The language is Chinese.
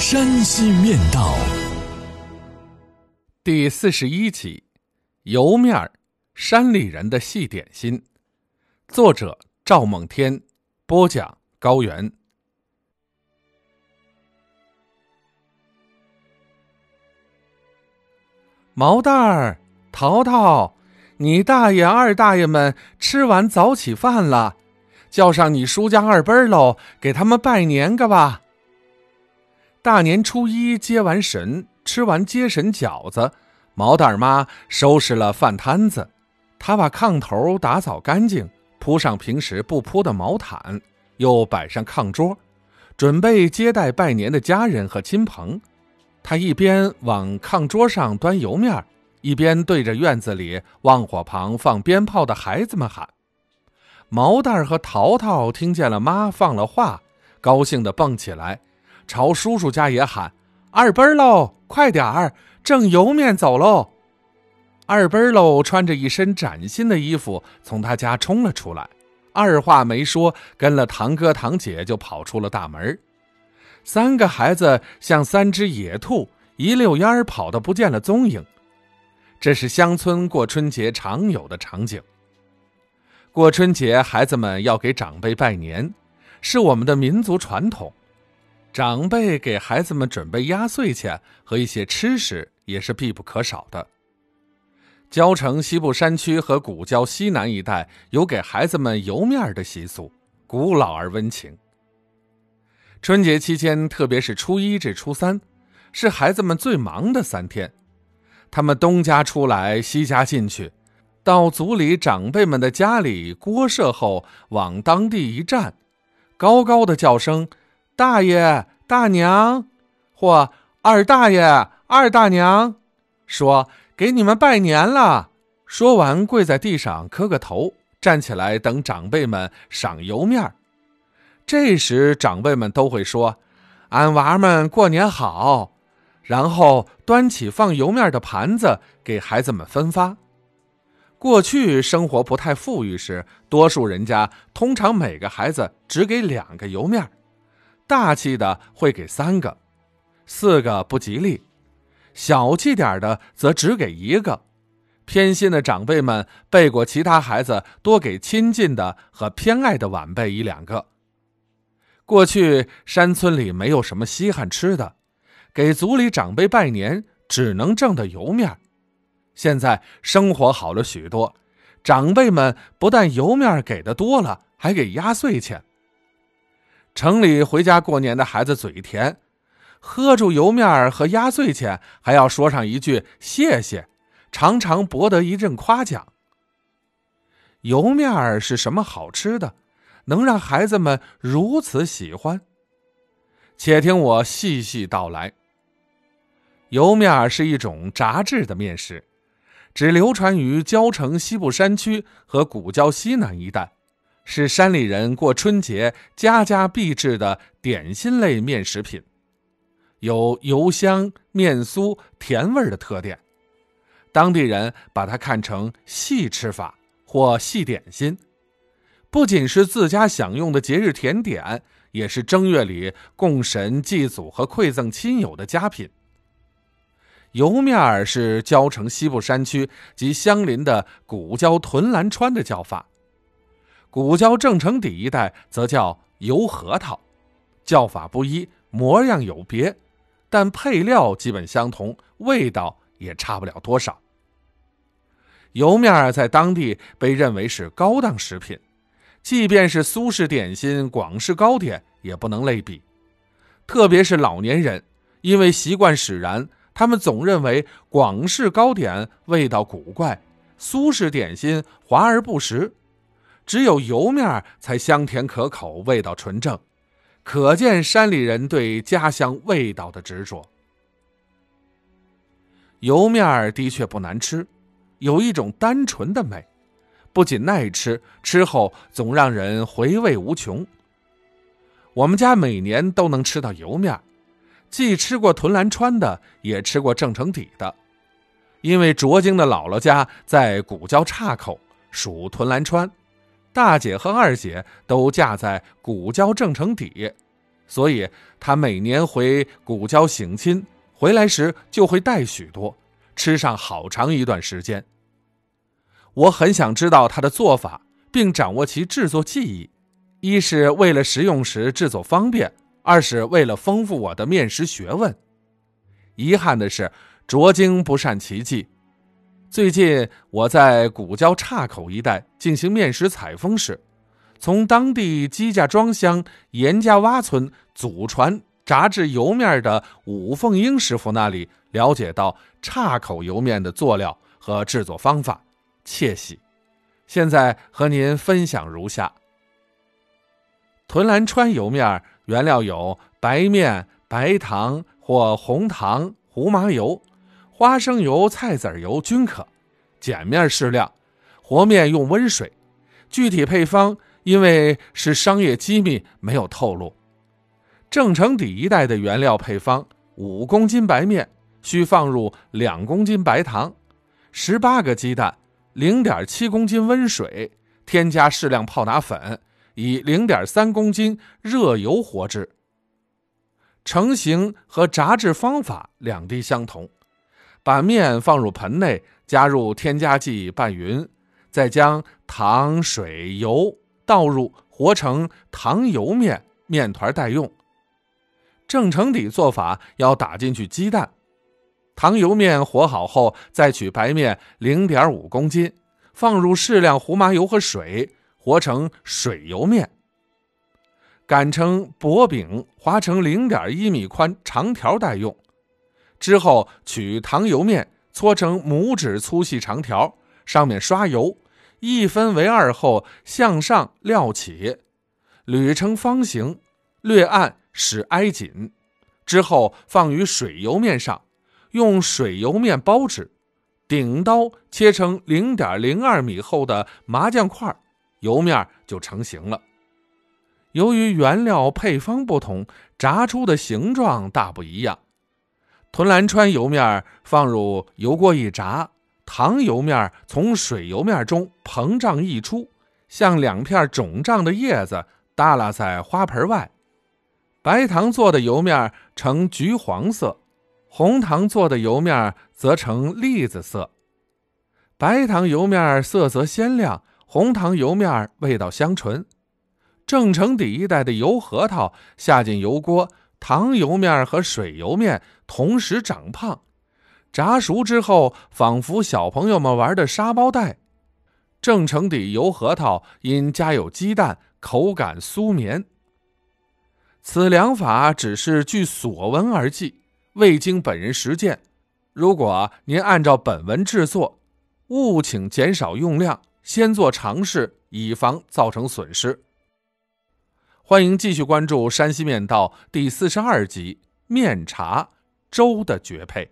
山西面道》第四十一集：油面，山里人的细点心。作者：赵梦天，播讲：高原。毛蛋儿、淘淘，你大爷、二大爷们吃完早起饭了，叫上你叔家二辈喽，给他们拜年个吧。大年初一接完神，吃完接神饺子，毛蛋儿妈收拾了饭摊子，她把炕头打扫干净，铺上平时不铺的毛毯，又摆上炕桌，准备接待拜年的家人和亲朋。他一边往炕桌上端油面，一边对着院子里旺火旁放鞭炮的孩子们喊：“毛蛋儿和淘淘听见了妈放了话，高兴地蹦起来，朝叔叔家也喊：‘二辈喽，快点儿，挣油面走喽！’二辈喽穿着一身崭新的衣服从他家冲了出来，二话没说，跟了堂哥堂姐就跑出了大门。三个孩子像三只野兔，一溜烟儿跑得不见了踪影。这是乡村过春节常有的场景。过春节，孩子们要给长辈拜年，是我们的民族传统。长辈给孩子们准备压岁钱和一些吃食，也是必不可少的。蕉城西部山区和古郊西南一带有给孩子们油面的习俗，古老而温情。春节期间，特别是初一至初三，是孩子们最忙的三天。他们东家出来，西家进去，到族里长辈们的家里锅设后，往当地一站，高高的叫声“大爷、大娘”或“二大爷、二大娘”，说给你们拜年了。说完，跪在地上磕个头，站起来等长辈们赏油面。这时，长辈们都会说：“俺娃们过年好。”然后端起放油面的盘子给孩子们分发。过去生活不太富裕时，多数人家通常每个孩子只给两个油面，大气的会给三个，四个不吉利；小气点的则只给一个。偏心的长辈们背过其他孩子，多给亲近的和偏爱的晚辈一两个。过去山村里没有什么稀罕吃的，给族里长辈拜年只能挣的油面。现在生活好了许多，长辈们不但油面给的多了，还给压岁钱。城里回家过年的孩子嘴甜，喝住油面儿和压岁钱，还要说上一句谢谢，常常博得一阵夸奖。油面儿是什么好吃的？能让孩子们如此喜欢，且听我细细道来。油面儿是一种炸制的面食，只流传于交城西部山区和古交西南一带，是山里人过春节家家必制的点心类面食品，有油香、面酥、甜味的特点。当地人把它看成细吃法或细点心。不仅是自家享用的节日甜点，也是正月里供神祭祖和馈赠亲友的佳品。油面是蕉城西部山区及相邻的古交屯兰川的叫法，古交正城底一带则叫油核桃，叫法不一，模样有别，但配料基本相同，味道也差不了多少。油面在当地被认为是高档食品。即便是苏式点心、广式糕点也不能类比，特别是老年人，因为习惯使然，他们总认为广式糕点味道古怪，苏式点心华而不实，只有油面才香甜可口，味道纯正，可见山里人对家乡味道的执着。油面的确不难吃，有一种单纯的美，不仅耐吃，吃后总让人回味无穷。我们家每年都能吃到油面，既吃过屯兰川的，也吃过郑成底的。因为卓京的姥姥家在古交岔口，属屯兰川，大姐和二姐都嫁在古交正城底，所以她每年回古交省亲，回来时就会带许多，吃上好长一段时间。我很想知道他的做法，并掌握其制作技艺，一是为了食用时制作方便，二是为了丰富我的面食学问。遗憾的是。卓京不善奇技。最近我在古交岔口一带进行面食采风时，从当地姬家庄乡严家洼村祖传炸制油面的武凤英师傅那里了解到岔口油面的作料和制作方法，窃喜。现在和您分享如下：屯兰川油面原料有白面、白糖或红糖、胡麻油。花生油、菜籽油均可，碱面适量，和面用温水。具体配方因为是商业机密，没有透露。正成底一带的原料配方：五公斤白面需放入两公斤白糖，十八个鸡蛋，零点七公斤温水，添加适量泡打粉，以零点三公斤热油和制。成型和炸制方法两地相同。把面放入盆内，加入添加剂拌匀，再将糖、水、油倒入，和成糖油面，面团待用。正成底做法要打进去鸡蛋，糖油面和好后，再取白面零点五公斤，放入适量胡麻油和水，和成水油面。擀成薄饼，划成零点一米宽长条待用。之后取糖油面搓成拇指粗细长条，上面刷油，一分为二后向上撂起，捋成方形，略按使挨紧。之后放于水油面上，用水油面包纸，顶刀切成零点零二米厚的麻将块，油面就成型了。由于原料配方不同，炸出的形状大不一样。屯兰川油面放入油锅一炸，糖油面从水油面中膨胀溢出，像两片肿胀的叶子耷拉在花盆外。白糖做的油面呈橘黄色，红糖做的油面则呈栗子色。白糖油面色泽鲜亮，红糖油面味道香醇。正城底一带的油核桃下进油锅。糖油面和水油面同时长胖，炸熟之后仿佛小朋友们玩的沙包袋。正成底油核桃因加有鸡蛋，口感酥绵。此良法只是据所闻而记，未经本人实践。如果您按照本文制作，务请减少用量，先做尝试，以防造成损失。欢迎继续关注《山西面道》第四十二集《面茶粥的绝配》。